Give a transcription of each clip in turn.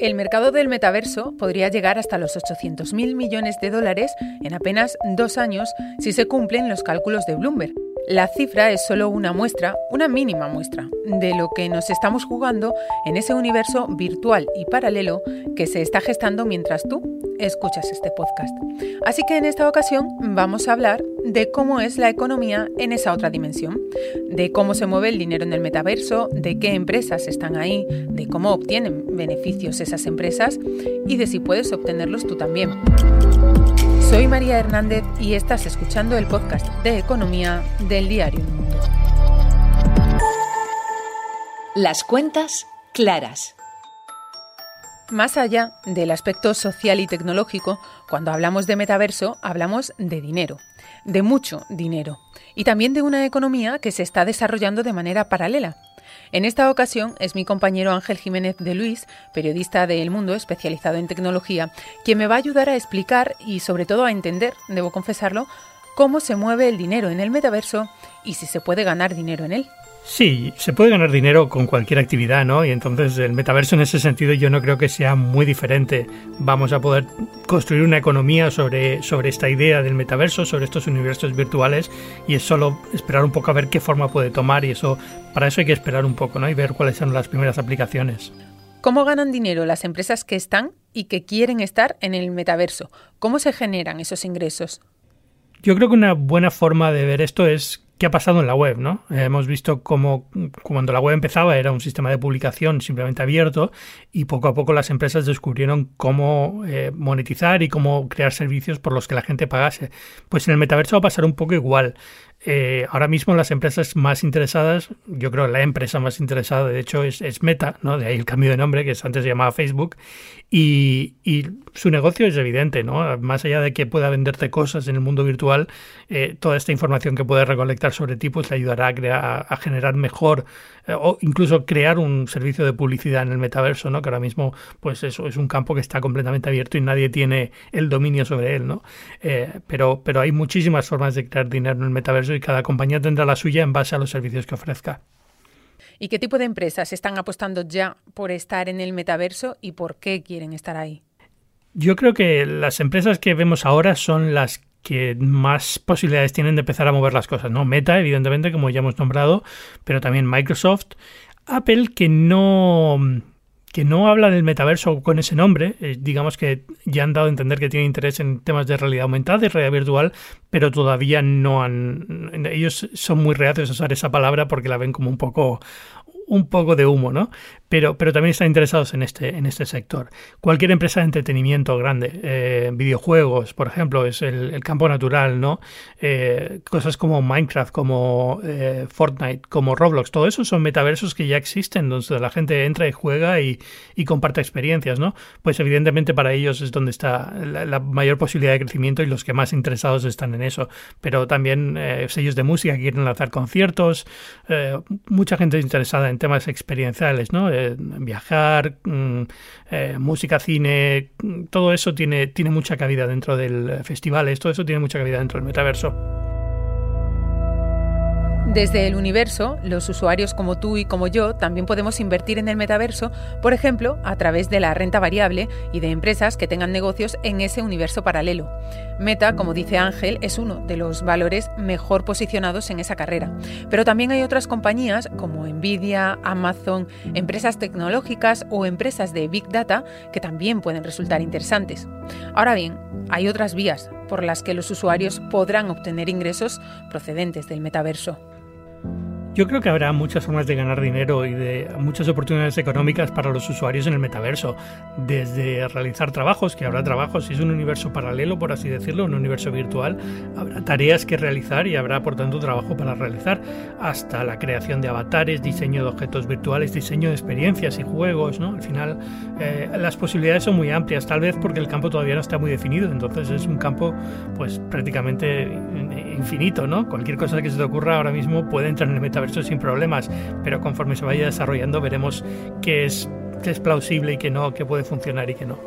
El mercado del metaverso podría llegar hasta los 800.000 millones de dólares en apenas dos años si se cumplen los cálculos de Bloomberg. La cifra es solo una muestra, una mínima muestra, de lo que nos estamos jugando en ese universo virtual y paralelo que se está gestando mientras tú escuchas este podcast. Así que en esta ocasión vamos a hablar de cómo es la economía en esa otra dimensión, de cómo se mueve el dinero en el metaverso, de qué empresas están ahí, de cómo obtienen beneficios esas empresas y de si puedes obtenerlos tú también. Soy María Hernández y estás escuchando el podcast de economía del diario Mundo. Las cuentas claras. Más allá del aspecto social y tecnológico, cuando hablamos de metaverso hablamos de dinero, de mucho dinero, y también de una economía que se está desarrollando de manera paralela. En esta ocasión es mi compañero Ángel Jiménez de Luis, periodista de El Mundo especializado en tecnología, quien me va a ayudar a explicar y sobre todo a entender, debo confesarlo, cómo se mueve el dinero en el metaverso y si se puede ganar dinero en él. Sí, se puede ganar dinero con cualquier actividad, ¿no? Y entonces el metaverso en ese sentido yo no creo que sea muy diferente. Vamos a poder construir una economía sobre, sobre esta idea del metaverso, sobre estos universos virtuales, y es solo esperar un poco a ver qué forma puede tomar, y eso, para eso hay que esperar un poco, ¿no? Y ver cuáles son las primeras aplicaciones. ¿Cómo ganan dinero las empresas que están y que quieren estar en el metaverso? ¿Cómo se generan esos ingresos? Yo creo que una buena forma de ver esto es qué ha pasado en la web, ¿no? Eh, hemos visto cómo cuando la web empezaba era un sistema de publicación simplemente abierto y poco a poco las empresas descubrieron cómo eh, monetizar y cómo crear servicios por los que la gente pagase. Pues en el metaverso va a pasar un poco igual. Eh, ahora mismo las empresas más interesadas, yo creo que la empresa más interesada de hecho es, Meta, ¿no? de ahí el cambio de nombre que antes se llamaba Facebook, y, su negocio es evidente, ¿no? más allá de que pueda venderte cosas en el mundo virtual, eh, toda esta información que puede recolectar sobre ti pues le ayudará a, crear, a generar mejor eh, o incluso crear un servicio de publicidad en el metaverso, ¿no? que ahora mismo pues eso es un campo que está completamente abierto y nadie tiene el dominio sobre él, ¿no? pero, pero hay muchísimas formas de crear dinero en el metaverso y cada compañía tendrá la suya en base a los servicios que ofrezca. ¿Y qué tipo de empresas están apostando ya por estar en el metaverso y por qué quieren estar ahí? Yo creo que las empresas que vemos ahora son las que más posibilidades tienen de empezar a mover las cosas, ¿no? Meta, evidentemente, como ya hemos nombrado, pero también Microsoft, Apple, que no que no habla del metaverso con ese nombre, eh, digamos que ya han dado a entender que tiene interés en temas de realidad aumentada y realidad virtual, pero todavía no han... Ellos son muy reacios a usar esa palabra porque la ven como un poco un poco de humo, ¿no? Pero, pero también están interesados en este, en este sector. Cualquier empresa de entretenimiento grande, eh, videojuegos, por ejemplo, es el, campo natural, ¿no? Eh, cosas como Minecraft, como eh, Fortnite, como Roblox, todo eso son metaversos que ya existen, donde la gente entra y juega y, comparte experiencias, ¿no? Pues evidentemente para ellos es donde está la, mayor posibilidad de crecimiento y los que más interesados están en eso. Pero también sellos de música que quieren lanzar conciertos, mucha gente interesada en temas experienciales, ¿no? Eh, viajar, mm, eh, música, cine, mm, todo eso tiene, tiene mucha cabida dentro del festival, todo eso tiene mucha cabida dentro del metaverso. Desde el universo, los usuarios como tú y como yo también podemos invertir en el metaverso, por ejemplo, a través de la renta variable y de empresas que tengan negocios en ese universo paralelo. Meta, como dice Ángel, es uno de los valores mejor posicionados en esa carrera. Pero también hay otras compañías como Nvidia, Amazon, empresas tecnológicas o empresas de Big Data que también pueden resultar interesantes. Ahora bien, hay otras vías por las que los usuarios podrán obtener ingresos procedentes del metaverso. Yo creo que habrá muchas formas de ganar dinero y de muchas oportunidades económicas para los usuarios en el metaverso, desde realizar trabajos, que habrá trabajos, si es un universo paralelo, por así decirlo, un universo virtual, habrá tareas que realizar y habrá, por tanto, trabajo para realizar, hasta la creación de avatares, diseño de objetos virtuales, diseño de experiencias y juegos, ¿no? Al final, eh, las posibilidades son muy amplias, tal vez porque el campo todavía no está muy definido, entonces es un campo, pues, prácticamente infinito, ¿no? Cualquier cosa que se te ocurra ahora mismo puede entrar en el metaverso sin problemas, pero conforme se vaya desarrollando veremos qué es, qué es plausible y qué no, qué puede funcionar y qué no.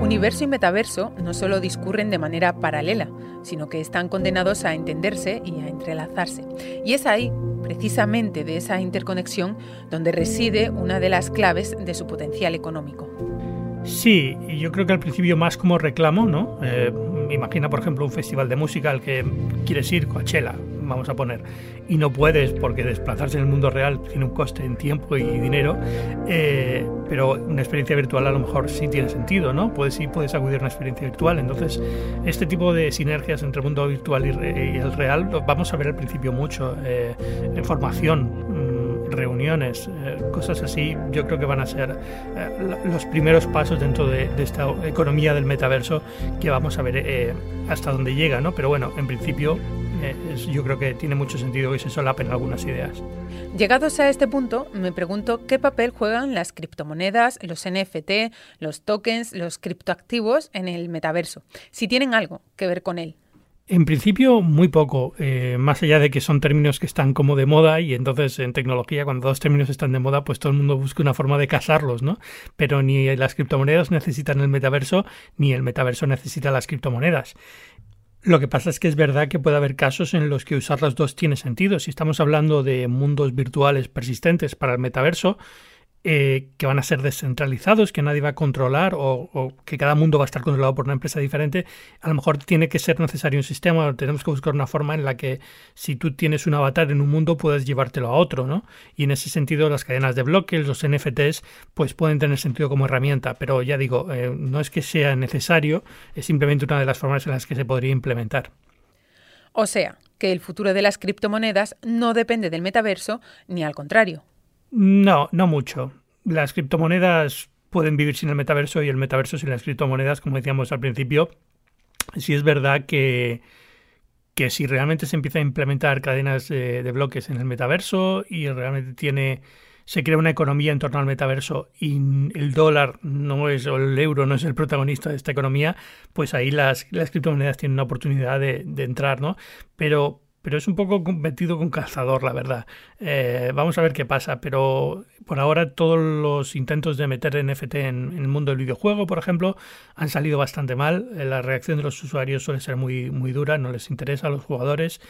Universo y metaverso no solo discurren de manera paralela, sino que están condenados a entenderse y a entrelazarse. Y es ahí precisamente de esa interconexión donde reside una de las claves de su potencial económico. Sí, y yo creo que al principio más como reclamo, ¿no? Eh, imagina, por ejemplo, un festival de música al que quieres ir, Coachella, vamos a poner, y no puedes porque desplazarse en el mundo real tiene un coste en tiempo y dinero, eh, pero una experiencia virtual a lo mejor sí tiene sentido, ¿no? Puedes sí puedes acudir a una experiencia virtual. Entonces, este tipo de sinergias entre el mundo virtual y, el real lo vamos a ver al principio mucho eh, formación reuniones, eh, cosas así, yo creo que van a ser eh, los primeros pasos dentro de, esta economía del metaverso que vamos a ver eh, hasta dónde llega, ¿no? Pero bueno, en principio yo creo que tiene mucho sentido que se solapen algunas ideas. Llegados a este punto, me pregunto qué papel juegan las criptomonedas, los NFT, los tokens, los criptoactivos en el metaverso, si tienen algo que ver con él. En principio, muy poco, eh, más allá de que son términos que están como de moda y entonces en tecnología cuando dos términos están de moda, pues todo el mundo busca una forma de casarlos, ¿no? Pero ni las criptomonedas necesitan el metaverso, ni el metaverso necesita las criptomonedas. Lo que pasa es que es verdad que puede haber casos en los que usar las dos tiene sentido. Si estamos hablando de mundos virtuales persistentes para el metaverso, eh, que van a ser descentralizados, que nadie va a controlar o, que cada mundo va a estar controlado por una empresa diferente, a lo mejor tiene que ser necesario un sistema, tenemos que buscar una forma en la que si tú tienes un avatar en un mundo puedes llevártelo a otro, ¿no? Y en ese sentido las cadenas de bloques, los NFTs, pues pueden tener sentido como herramienta, pero ya digo, eh, no es que sea necesario, es simplemente una de las formas en las que se podría implementar. O sea, que el futuro de las criptomonedas no depende del metaverso, ni al contrario. No, no mucho. Las criptomonedas pueden vivir sin el metaverso y el metaverso sin las criptomonedas, como decíamos al principio. Si es verdad que, que si realmente se empieza a implementar cadenas de bloques en el metaverso y realmente tiene se crea una economía en torno al metaverso y el dólar no es o el euro no es el protagonista de esta economía, pues ahí las, las criptomonedas tienen una oportunidad de, de entrar, ¿no? Pero pero es un poco metido con calzador, la verdad. Eh, vamos a ver qué pasa, pero por ahora todos los intentos de meter NFT en, el mundo del videojuego, por ejemplo, han salido bastante mal. Eh, la reacción de los usuarios suele ser muy, muy dura, no les interesa a los jugadores,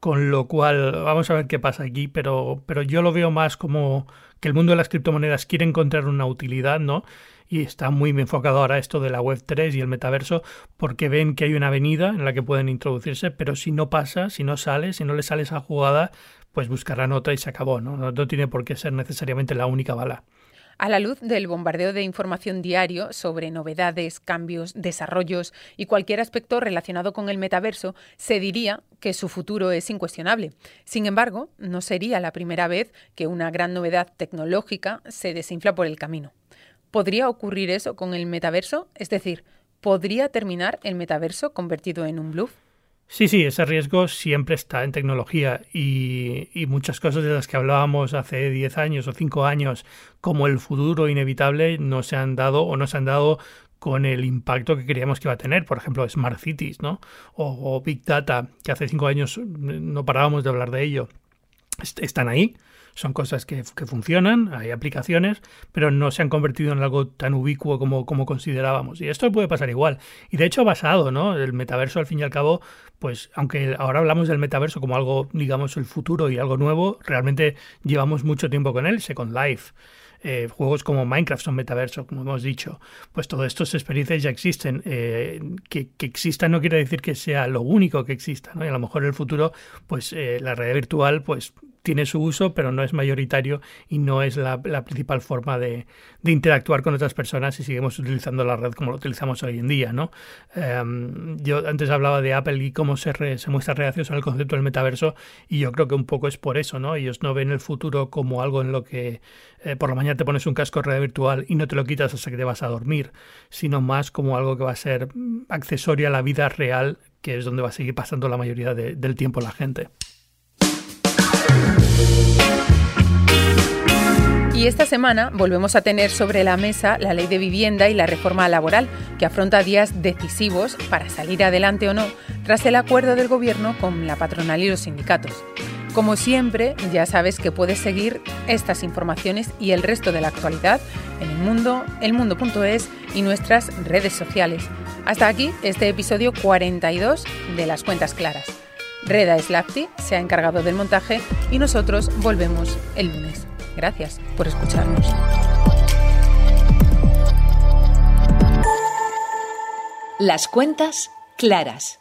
con lo cual vamos a ver qué pasa aquí, pero, pero yo lo veo más como que el mundo de las criptomonedas quiere encontrar una utilidad, ¿no? Y está muy enfocado ahora esto de la Web 3 y el metaverso porque ven que hay una avenida en la que pueden introducirse, pero si no pasa, si no sale, si no le sale esa jugada, pues buscarán otra y se acabó, ¿no? No, no tiene por qué ser necesariamente la única bala. A la luz del bombardeo de información diario sobre novedades, cambios, desarrollos y cualquier aspecto relacionado con el metaverso, se diría que su futuro es incuestionable. Sin embargo, no sería la primera vez que una gran novedad tecnológica se desinfla por el camino. ¿Podría ocurrir eso con el metaverso? Es decir, ¿podría terminar el metaverso convertido en un bluff? Sí, sí, ese riesgo siempre está en tecnología y, muchas cosas de las que hablábamos hace 10 años o 5 años como el futuro inevitable no se han dado o no se han dado con el impacto que creíamos que iba a tener, por ejemplo, Smart Cities, ¿no? O, o Big Data, que hace 5 años no parábamos de hablar de ello. Están ahí, son cosas que, funcionan, hay aplicaciones, pero no se han convertido en algo tan ubicuo como, como considerábamos. Y esto puede pasar igual. Y de hecho ha pasado, ¿no? El metaverso, al fin y al cabo, pues aunque ahora hablamos del metaverso como algo, digamos, el futuro y algo nuevo, realmente llevamos mucho tiempo con él, Second Life. Eh, juegos como Minecraft son metaverso, como hemos dicho, pues todas estas experiencias ya existen. Eh, que, que existan no quiere decir que sea lo único que exista, ¿no? Y a lo mejor en el futuro, pues eh, la realidad virtual, pues tiene su uso, pero no es mayoritario y no es la, principal forma de, interactuar con otras personas y seguimos utilizando la red como lo utilizamos hoy en día. ¿no? Em, yo antes hablaba de Apple y cómo se, se muestra reacción al concepto del metaverso y yo creo que un poco es por eso. ¿no? Ellos no ven el futuro como algo en lo que eh, por la mañana te pones un casco de red virtual y no te lo quitas hasta que te vas a dormir, sino más como algo que va a ser accesorio a la vida real, que es donde va a seguir pasando la mayoría del tiempo la gente. Y esta semana volvemos a tener sobre la mesa la ley de vivienda y la reforma laboral, que afronta días decisivos para salir adelante o no, tras el acuerdo del Gobierno con la patronal y los sindicatos. Como siempre, ya sabes que puedes seguir estas informaciones y el resto de la actualidad en el mundo, elmundo.es y nuestras redes sociales. Hasta aquí este episodio 42 de Las Cuentas Claras. Reda Slapti se ha encargado del montaje y nosotros volvemos el lunes. Gracias por escucharnos. Las cuentas claras.